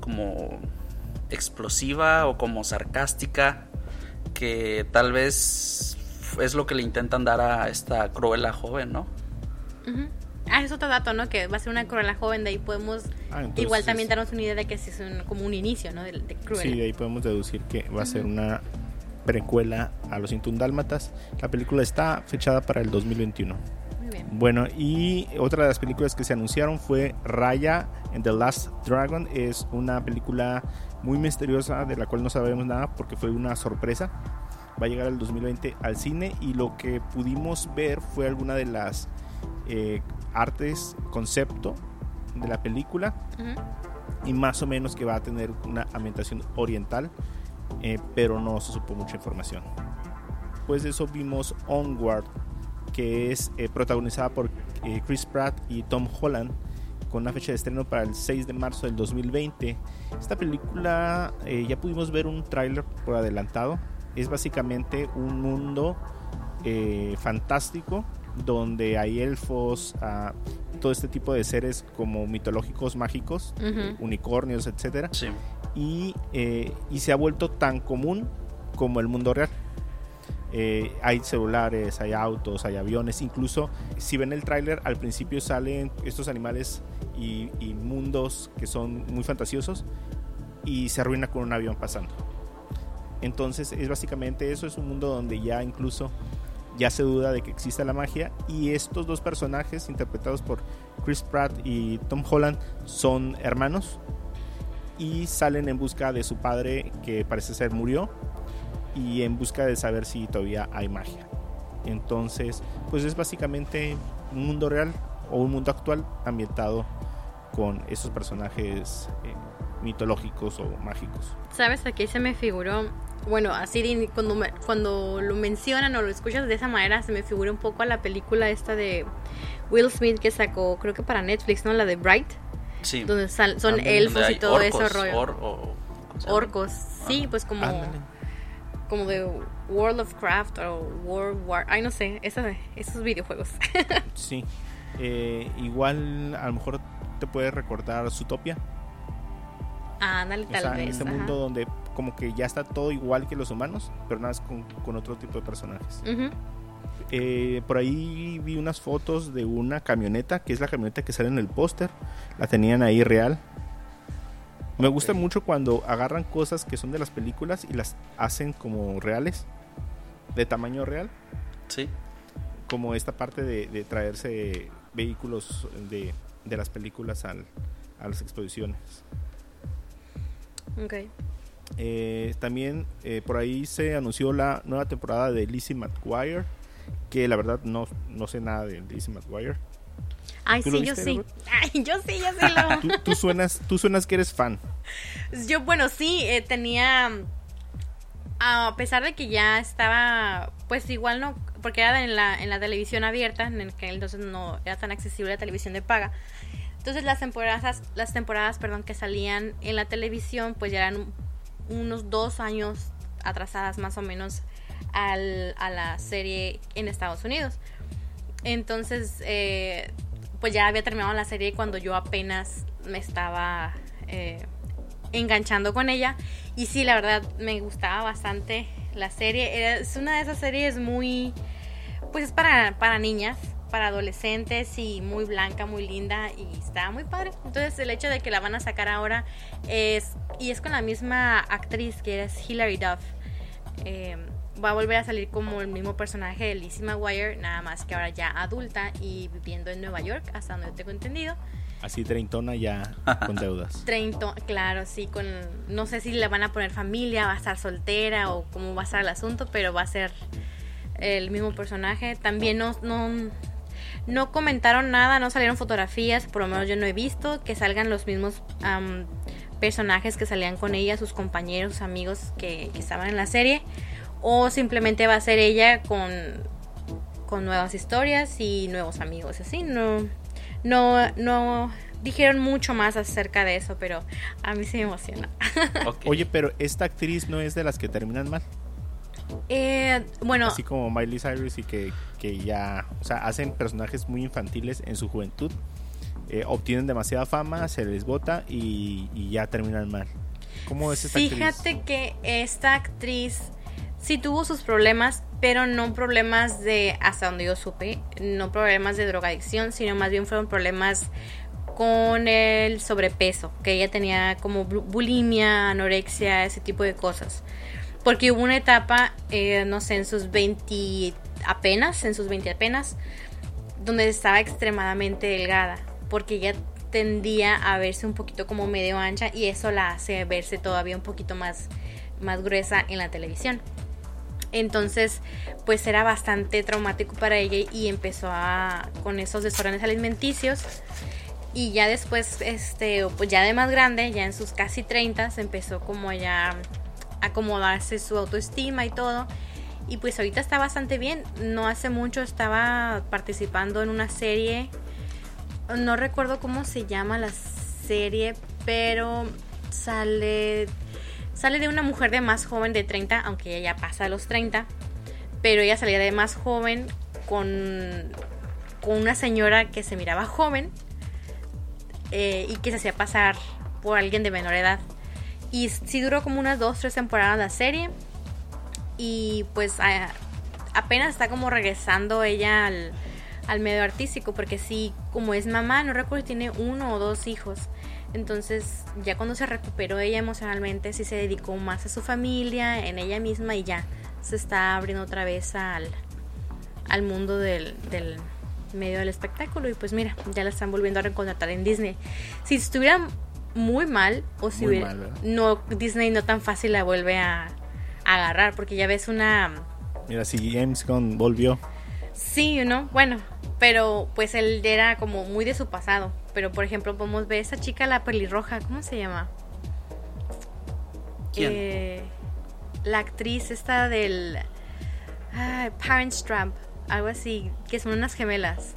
como explosiva o como sarcástica que tal vez es lo que le intentan dar a esta Cruella joven, ¿no?
Ujú. Ah, es otro dato, ¿no? Que va a ser una Cruella joven, de ahí podemos
Ah, entonces-
igual también darnos una idea de que sí es un- como un inicio, ¿no? De, de Cruella.
Sí, de ahí podemos deducir que va a ser una precuela a los 101 Dálmatas. La película está fechada para el 2021.
Muy bien.
Bueno, y otra de las películas que se anunciaron fue Raya and the Last Dragon. Es una película muy misteriosa de la cual no sabemos nada porque fue una sorpresa. Va a llegar el 2020 al cine y lo que pudimos ver fue alguna de las eh, artes concepto de la película y más o menos que va a tener una ambientación oriental, eh, pero no se supo mucha información. Pues de eso vimos Onward, que es eh, protagonizada por eh, Chris Pratt y Tom Holland, con una fecha de estreno para el 6 de marzo del 2020. Esta película eh, ya pudimos ver un tráiler por adelantado. Es básicamente un mundo eh, fantástico donde hay elfos, ah, todo este tipo de seres como mitológicos, mágicos,
Ujú.
unicornios, etcétera,
Sí.
Y, eh, y se ha vuelto tan común como el mundo real. Eh, hay celulares, hay autos, hay aviones, incluso si ven el tráiler al principio salen estos animales y, y mundos que son muy fantasiosos y se arruina con un avión pasando. Entonces es básicamente eso, es un mundo donde ya incluso ya se duda de que exista la magia y estos dos personajes interpretados por Chris Pratt y Tom Holland son hermanos y salen en busca de su padre que parece ser murió y en busca de saber si todavía hay magia. Entonces, pues es básicamente un mundo real o un mundo actual ambientado con esos personajes eh, mitológicos o mágicos.
¿Sabes? Aquí se me figuró, bueno, así cuando, cuando lo mencionan o lo escuchas de esa manera, se me figura un poco a la película esta de Will Smith que sacó, creo que para Netflix, ¿no? La de Bright.
Sí.
Donde son elfos y todo eso rollo. orcos. Sí, pues como como de World of Craft o World War, ay no sé, esos videojuegos.
sí, eh, igual a lo mejor te puede recordar Zootopia.
Ah, dale, tal vez.
En este mundo donde como que ya está todo igual que los humanos, pero nada más con, otro tipo de personajes. Eh, por ahí vi unas fotos de una camioneta, que es la camioneta que sale en el póster. La tenían ahí real. Me gusta mucho cuando agarran cosas que son de las películas y las hacen como reales, de tamaño real.
Sí.
Como esta parte de, traerse vehículos de, las películas a las exposiciones.
Ok.
Eh, también eh, por ahí se anunció la nueva temporada de Lizzie McGuire, que la verdad no, no sé nada de Lizzie McGuire.
Ay, sí, yo sí. Ay, yo sí, yo sí lo.
¿Tú, suenas, tú suenas que eres fan.
Yo, bueno, sí, eh, tenía. A pesar de que ya estaba, pues igual no, porque era en la, en la televisión abierta, en el que entonces no era tan accesible la televisión de paga. Entonces las temporadas, las temporadas, perdón, que salían en la televisión, pues ya eran unos dos años atrasadas más o menos a la serie en Estados Unidos. Entonces, eh, pues ya había terminado la serie cuando yo apenas me estaba eh, enganchando con ella. Y sí, la verdad, me gustaba bastante la serie. Es una de esas series muy, pues es para, para niñas, para adolescentes y muy blanca, muy linda y está muy padre. Entonces el hecho de que la van a sacar ahora es, y es con la misma actriz que es Hilary Duff. Eh, va a volver a salir como el mismo personaje de Lizzie McGuire, nada más que ahora ya adulta y viviendo en Nueva York, hasta donde tengo entendido.
Así treintona ya con deudas.
Treinto, claro, sí, con no sé si le van a poner familia, va a estar soltera o cómo va a estar el asunto, pero va a ser el mismo personaje. También no, no, no comentaron nada, no salieron fotografías, por lo menos yo no he visto que salgan los mismos personajes que salían con ella, sus compañeros, amigos que, que estaban en la serie o simplemente va a ser ella con, con nuevas historias y nuevos amigos. Así no, no, no dijeron mucho más acerca de eso, pero a mí sí me emociona.
Oye, pero esta actriz no es de las que terminan mal.
Eh, bueno,
así como Miley Cyrus y que, que, ya, o sea, hacen personajes muy infantiles en su juventud, eh, obtienen demasiada fama, se les bota y, y ya terminan mal. ¿Cómo es esta
Fíjate que esta actriz sí tuvo sus problemas, pero no problemas de, hasta donde yo supe, no problemas de drogadicción, sino más bien fueron problemas con el sobrepeso, que ella tenía como bulimia, anorexia, ese tipo de cosas. Porque hubo una etapa, eh, no sé, en sus 20 apenas, en sus 20 apenas, donde estaba extremadamente delgada, porque ella tendía a verse un poquito como medio ancha y eso la hace verse todavía un poquito más, más gruesa en la televisión. Entonces, pues era bastante traumático para ella y empezó a con esos desórdenes alimenticios. Y ya después, este, pues ya de más grande, ya en sus casi 30, se empezó como ya a acomodarse su autoestima y todo. Y pues ahorita está bastante bien. No hace mucho estaba participando en una serie. No recuerdo cómo se llama la serie, pero sale Sale de una mujer de más joven de 30, aunque ella ya pasa los 30, pero ella salía de más joven con, con una señora que se miraba joven eh, y que se hacía pasar por alguien de menor edad. Y sí duró como unas dos, tres temporadas la serie. Y pues apenas está como regresando ella al, al medio artístico, porque sí, como es mamá, no recuerdo si tiene uno o dos hijos. Entonces, ya cuando se recuperó ella emocionalmente, sí se dedicó más a su familia, en ella misma y ya se está abriendo otra vez al, al mundo del, del medio del espectáculo y pues mira, ya la están volviendo a recontratar en Disney. Si estuviera muy mal o si no Disney no tan fácil la vuelve a, a agarrar porque ya ves una
Mira, si James Gunn volvió.
sí, ¿no? Bueno, pero pues él era como muy de su pasado, pero por ejemplo podemos ver esa chica la pelirroja, ¿cómo se llama?
¿Quién?
Eh, la actriz esta del ah, Parents Trap, algo así, que son unas gemelas.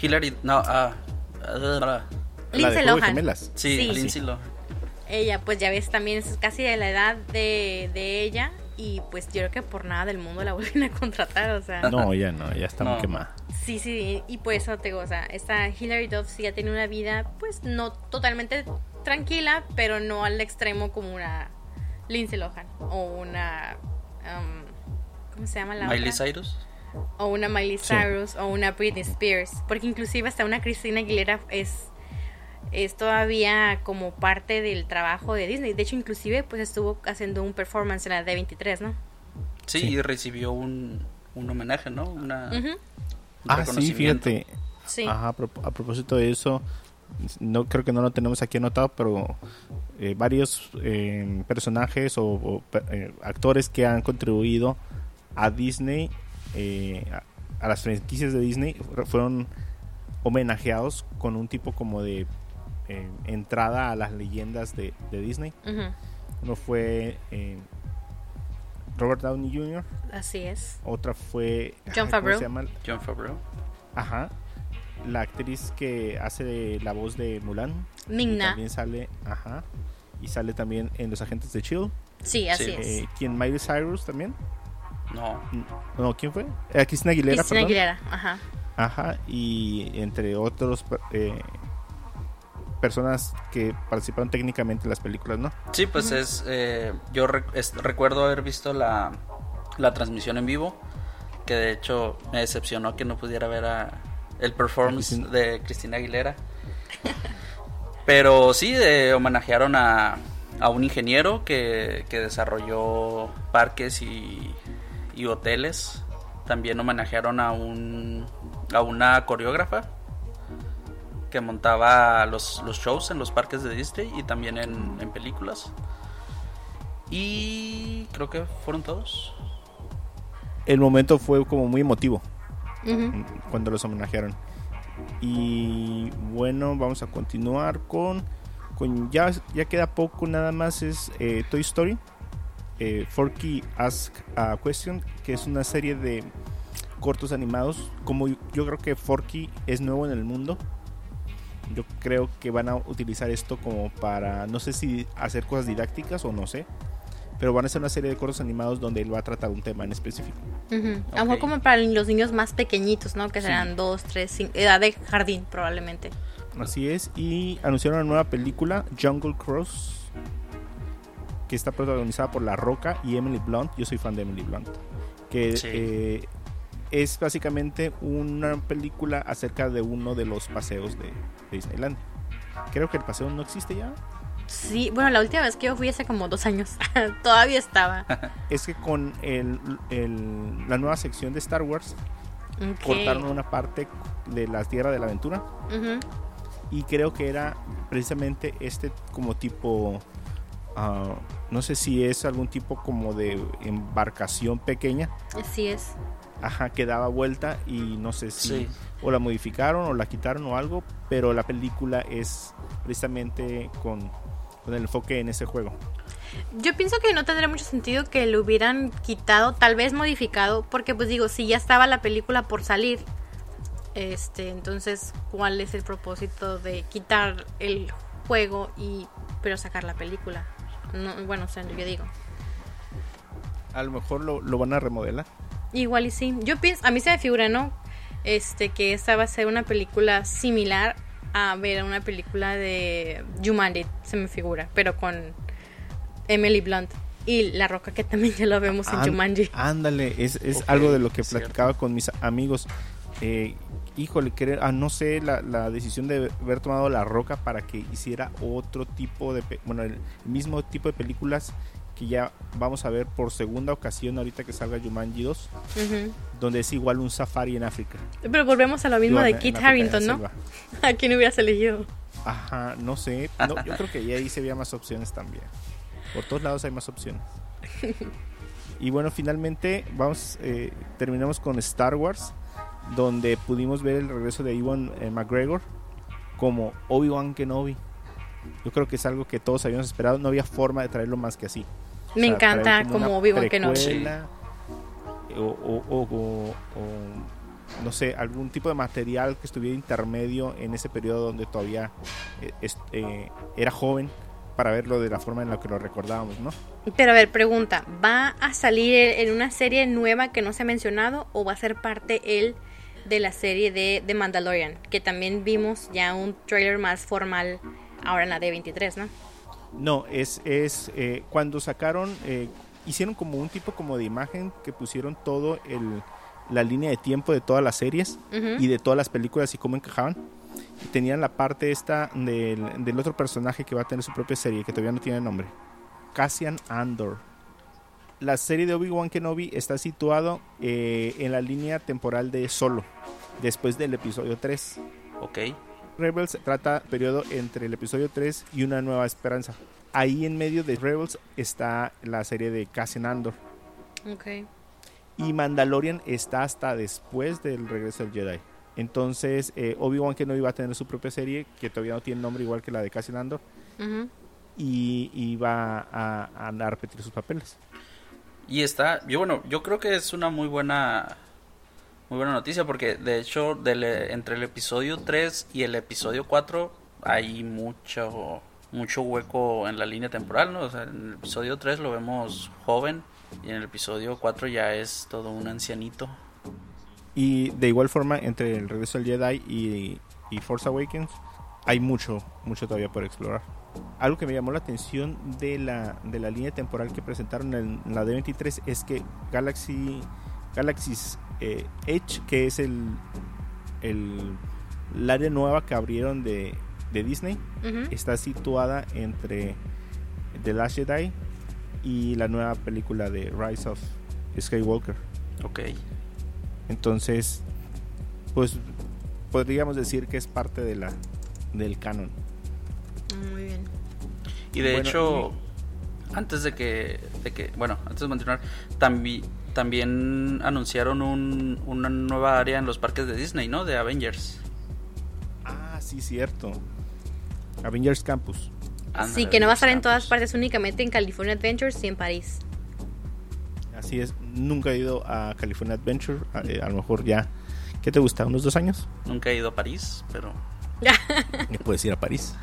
Hillary, no, ah, ah,
Lindsay Lohan.
Gemelas.
sí,
Sí.
Lindsay Lohan.
Ella, pues ya ves, también es casi de la edad de, de ella. Y pues yo creo que por nada del mundo la vuelven a contratar, o sea.
No, ya no, ya está muy
No.
quemada.
Sí, sí, y por eso te digo, o sea, esta Hilary Duff sí ya tiene una vida, pues no totalmente tranquila, pero no al extremo como una Lindsay Lohan o una. um, ¿Cómo se llama la
Miley
otra?
Cyrus.
o una Miley
Sí.
Cyrus o una Britney Spears, porque inclusive hasta una Christina Aguilera es es todavía como parte del trabajo de Disney. De hecho, inclusive pues estuvo haciendo un performance en la D23, ¿no?
Sí,
Sí.
y recibió un, un homenaje, ¿no? Una, un
Ah, sí, fíjate.
Sí.
Ajá, a prop- a propósito de eso, no creo que no lo tenemos aquí anotado, pero eh, varios eh, personajes o, eh, actores que han contribuido a Disney, eh, a, a las franquicias de Disney, fueron homenajeados con un tipo como de eh, entrada a las leyendas de, de Disney.
Ujú.
Uno fue eh, Robert Downey Jr.,
Así es.
otra fue... ¿cómo
Favreau.
se llama?
John Favreau.
Ajá. La actriz que hace la voz de Mulan.
Ming-Na.
También sale, ajá. Y sale también en Los Agentes de Chill.
Sí, así
Sí.
es.
Eh, ¿Quién? Miley Cyrus también.
No,
No, ¿quién fue? Eh, Cristina Aguilera,
Christina
perdón.
Aguilera, ajá.
Ajá. Y entre otros eh, personas que participaron técnicamente en las películas, ¿no?
Sí, pues es. eh, yo rec- es- recuerdo haber visto la, la transmisión en vivo. Que de hecho me decepcionó que no pudiera ver a el performance
Cristina.
de Cristina Aguilera. Pero sí, eh, homenajearon a, a un ingeniero que, que desarrolló parques y, y hoteles. También homenajearon a un a una coreógrafa que montaba los, los shows en los parques de Disney y también en, en películas. Y creo que fueron todos.
El momento fue como muy emotivo cuando los homenajearon. Y bueno, vamos a continuar con, con ya, ya queda poco nada más es eh, Toy Story. Eh, Forky Ask a Question, que es una serie de cortos animados. Como yo creo que Forky es nuevo en el mundo, yo creo que van a utilizar esto como para, no sé si hacer cosas didácticas o no sé, pero van a hacer una serie de cortos animados donde él va a tratar un tema en específico.
A lo mejor como para los niños más pequeñitos, ¿no? Que
Sí.
serán dos, tres, cinco, edad de jardín probablemente.
Así es, y anunciaron una nueva película, Jungle Cross, que está protagonizada por La Roca y Emily Blunt. Yo soy fan de Emily Blunt. Que
Sí.
eh, es básicamente una película acerca de uno de los paseos de, de Disneyland. Creo que el paseo no existe ya.
Sí, bueno, la última vez que yo fui hace como dos años, todavía estaba.
Es que con el, el- la nueva sección de Star Wars cortaron una parte de la Tierra de la Aventura. Y creo que era precisamente este como tipo ah, no sé si es algún tipo como de embarcación pequeña
Así es.
Ajá que daba vuelta y no sé si
Sí.
o la modificaron o la quitaron o algo pero la película es precisamente con, con el enfoque en ese juego
Yo pienso que no tendría mucho sentido que lo hubieran quitado, tal vez modificado, porque pues digo, si ya estaba la película por salir, este, entonces, ¿cuál es el propósito de quitar el juego y pero sacar la película? No, bueno, o sea, yo digo.
a lo mejor lo, lo van a remodelar
Igual y sí. Yo pienso, a mí se me figura, ¿no? Este, que esta va a ser una película similar a ver una película de Jumanji, se me figura, pero con Emily Blunt. Y La Roca, que también ya lo vemos en Jumanji.
Ándale, es, es algo de lo que
cierto.
platicaba con mis amigos. Eh, híjole, querer, ah, no sé, la, la decisión de haber tomado La Roca para que hiciera otro tipo de, bueno, el mismo tipo de películas que ya vamos a ver por segunda ocasión ahorita que salga Jumanji 2, donde es igual un safari en África.
Pero volvemos a lo mismo de Kit Harrington, ¿no? ¿A quién hubieras elegido?
Ajá, no sé. yo creo que ahí se veía más opciones también. Por todos lados hay más opciones. Y bueno, finalmente vamos, eh, terminamos con Star Wars, donde pudimos ver el regreso de Iwan eh, McGregor como Obi-Wan Kenobi. Yo creo que es algo que todos habíamos esperado, no había forma de traerlo más que así.
Me encanta como, Obi-Wan Kenobi.
O, o, no sé, algún tipo de material que estuviera intermedio en ese periodo donde todavía eh, era joven para verlo de la forma en la que lo recordábamos, ¿no?
Pero a ver, pregunta, ¿va a salir en una serie nueva que no se ha mencionado o va a ser parte él de la serie de, de Mandalorian? Que también vimos ya un trailer más formal ahora en la D23, ¿no?
No, es, es eh, cuando sacaron, eh, hicieron como un tipo como de imagen que pusieron todo el, la línea de tiempo de todas las series y de todas las películas y cómo encajaban tenían la parte esta del, otro personaje que va a tener su propia serie, que todavía no tiene nombre. Cassian Andor. La serie de Obi-Wan Kenobi está situado eh, en la línea temporal de Solo, después del episodio 3.
Ok.
Rebels trata periodo entre el episodio 3 y Una Nueva Esperanza. Ahí en medio de Rebels está la serie de Cassian Andor.
Ok.
Y Mandalorian está hasta después del regreso del Jedi. Entonces, eh, Obi-Wan que no iba a tener su propia serie, que todavía no tiene nombre igual que la de Cassian Andor, y, iba a, a, repetir sus papeles.
Y está, yo bueno, yo creo que es una muy buena muy buena noticia porque de hecho entre el episodio 3 y el episodio 4 hay mucho mucho hueco en la línea temporal, ¿no? O en el episodio 3 lo vemos joven y en el episodio 4 ya es todo un ancianito.
Y de igual forma, entre el regreso del Jedi y, Force Awakens, hay mucho, mucho todavía por explorar. Algo que me llamó la atención de la, de la línea temporal que presentaron en, la D23 es que Galaxy Galaxy's eh, Edge, que es el, el, área nueva que abrieron de, Disney, está situada entre The Last Jedi y la nueva película de Rise of Skywalker.
Ok.
Entonces, pues podríamos decir que es parte de la del canon.
Muy bien.
Y de hecho, antes de que, de que, bueno, antes de continuar, también también anunciaron un, una nueva área en los parques de Disney, ¿no? De Avengers.
Ah, sí, cierto. Avengers Campus.
sí, que no va a estar en todas partes, únicamente en California Adventures y en París.
Así es, nunca he ido a California Adventure, a, eh, lo mejor ya, ¿qué te gusta? ¿Unos dos años?
Nunca he ido a París, pero...
puedes ir a París.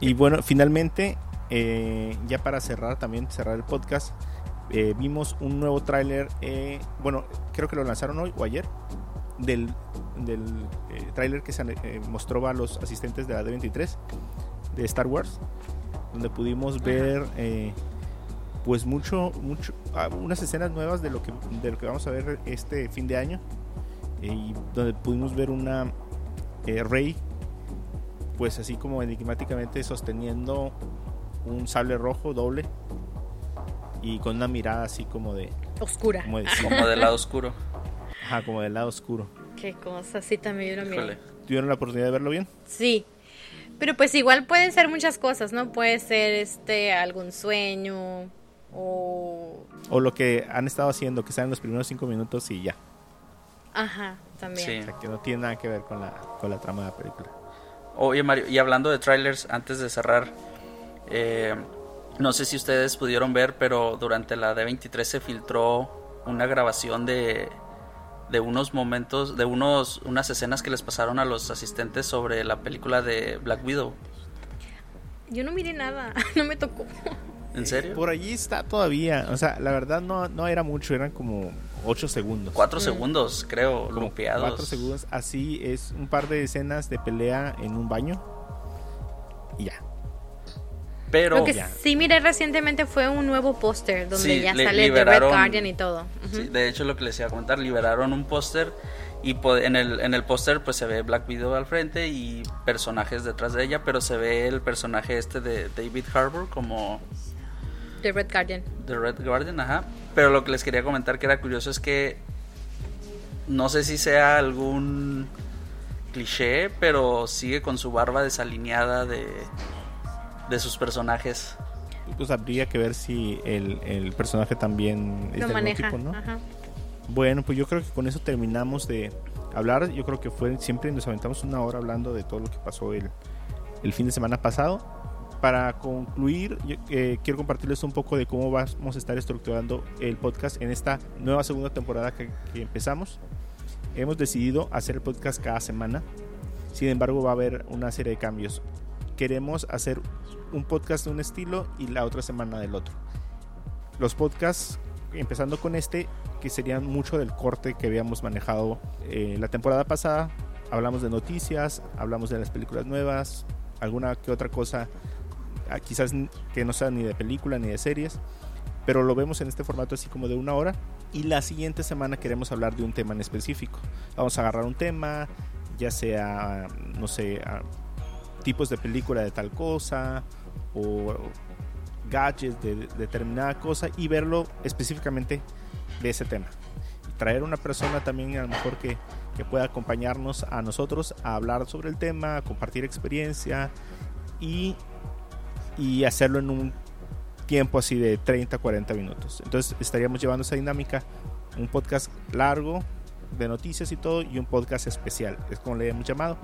Y bueno, finalmente, eh, ya para cerrar también, cerrar el podcast, eh, vimos un nuevo tráiler, bueno, creo que lo lanzaron hoy o ayer, del, del tráiler que se mostró a los asistentes de la D23 de Star Wars, donde pudimos ver pues mucho, mucho, ah, unas escenas nuevas de lo que, de lo que vamos a ver este fin de año. Y donde pudimos ver una eh, Rey, pues así como enigmáticamente sosteniendo un sable rojo doble y con una mirada así como de
oscura,
como, del lado oscuro.
Ajá, como del lado oscuro.
Qué cosa, sí también yo lo
¿Tuvieron la oportunidad de verlo bien?
Sí. Pero pues igual pueden ser muchas cosas, ¿no? Puede ser este algún sueño, o...
lo que han estado haciendo, que sean los primeros cinco minutos y ya.
Ajá, también.
O sea, que no tiene nada que ver con la, con la trama de la película.
Oye, Mario, y hablando de trailers, antes de cerrar, eh, no sé si ustedes pudieron ver, pero durante la D23 se filtró una grabación de, de unos momentos, de unos, unas escenas que les pasaron a los asistentes sobre la película de Black Widow.
Yo no miré nada, no me tocó.
¿En serio?
Por allí está todavía. O sea, la verdad no, no era mucho, eran como 8 segundos.
4 mm. segundos, creo, como
4 segundos. Así es un par de escenas de pelea en un baño. Y ya.
Pero
lo que sí miré recientemente fue un nuevo póster donde ya sale The Red Guardian y todo.
sí, de hecho, lo que les iba a comentar, liberaron un póster Y en el, en el póster pues se ve Black Widow al frente y personajes detrás de ella, pero se ve el personaje este de David Harbour como
The Red Guardian.
The Red Guardian, ajá. Pero lo que les quería comentar que era curioso es que no sé si sea algún cliché, pero sigue con su barba desalineada de, de sus personajes.
Pues habría que ver si el, el personaje también es
Lo
mismo
maneja.
tipo, ¿no?
Ajá.
Bueno, pues yo creo que con eso terminamos de hablar. Yo creo que fue siempre nos aventamos una hora hablando de todo lo que pasó el, el fin de semana pasado. Para concluir, yo, eh, quiero compartirles un poco de cómo vamos a estar estructurando el podcast en esta nueva segunda temporada que, que empezamos. Hemos decidido hacer el podcast cada semana. Sin embargo, va a haber una serie de cambios. Queremos hacer un podcast de un estilo y la otra semana del otro. Los podcasts, empezando con este, que serían mucho del corte que habíamos manejado eh, la temporada pasada. Hablamos de noticias, hablamos de las películas nuevas, alguna que otra cosa, ah, quizás que no sea ni de película ni de series, pero lo vemos en este formato así como de una hora. Y la siguiente semana queremos hablar de un tema en específico. Vamos a agarrar un tema, ya sea, no sé, tipos de película de tal cosa, o gadgets de, de determinada cosa, y verlo específicamente de ese tema. Traer una persona también a lo mejor que, que pueda acompañarnos a nosotros a hablar sobre el tema, a compartir experiencia y, y hacerlo en un tiempo así de 30, 40 minutos. Entonces estaríamos llevando esa dinámica, un podcast largo de noticias y todo y un podcast especial, es como le hemos llamado,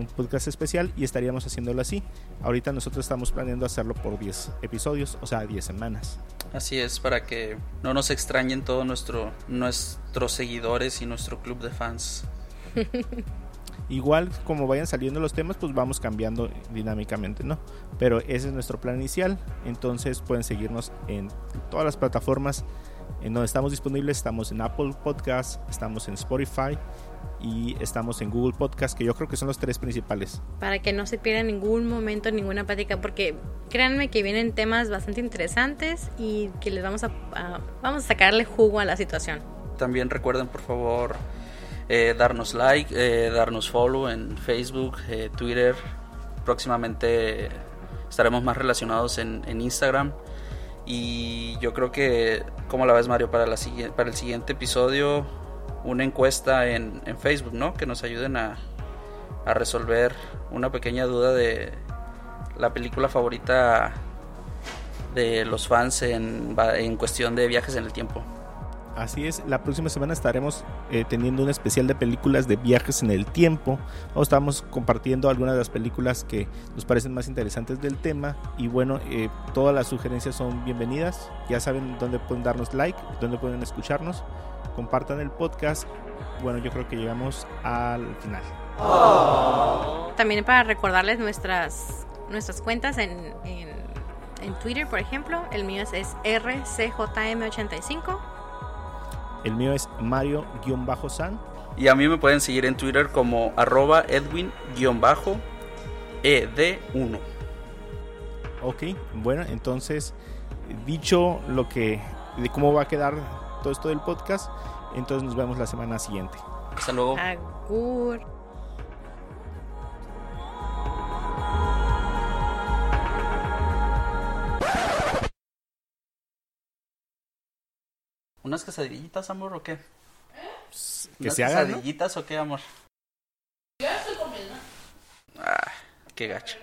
un podcast especial y estaríamos haciéndolo así. Ahorita nosotros estamos planeando hacerlo por 10 episodios, o sea, 10 semanas.
Así es, para que no nos extrañen todos nuestro, nuestros seguidores y nuestro club de fans.
Igual como vayan saliendo los temas, pues vamos cambiando dinámicamente, ¿no? Pero ese es nuestro plan inicial. Entonces pueden seguirnos en todas las plataformas en donde estamos disponibles. Estamos en Apple Podcast, estamos en Spotify y estamos en Google Podcast, que yo creo que son los tres principales.
Para que no se pierda en ningún momento ninguna plática, porque créanme que vienen temas bastante interesantes y que les vamos a, a- vamos a sacarle jugo a la situación.
También recuerden por favor eh, darnos like, eh, darnos follow en Facebook, eh, Twitter. Próximamente estaremos más relacionados en, en Instagram. Y yo creo que, como la ves Mario, para, la, para el siguiente episodio, una encuesta en, Facebook, ¿no? Que nos ayuden a, a resolver una pequeña duda de la película favorita de los fans en, en cuestión de viajes en el tiempo.
Así es, la próxima semana estaremos eh, teniendo un especial de películas de viajes en el tiempo. O estamos compartiendo algunas de las películas que nos parecen más interesantes del tema. Y bueno, eh, todas las sugerencias son bienvenidas. Ya saben dónde pueden darnos like, dónde pueden escucharnos. Compartan el podcast. Bueno, yo creo que llegamos al final.
También para recordarles nuestras, nuestras cuentas en, en, en Twitter, por ejemplo. El mío es, es RCJM85.
El mío es Mario-San.
Y a mí me pueden seguir en Twitter como arroba edwin-ed1.
Ok, bueno, entonces, dicho lo que, de cómo va a quedar todo esto del podcast, entonces nos vemos la semana siguiente.
Hasta luego.
Agur.
¿Unas quesadillitas, amor, o qué?
Que
¿Unas
se haga, ¿no?
quesadillitas o qué, amor? Ya estoy comiendo. Ah, qué gacho.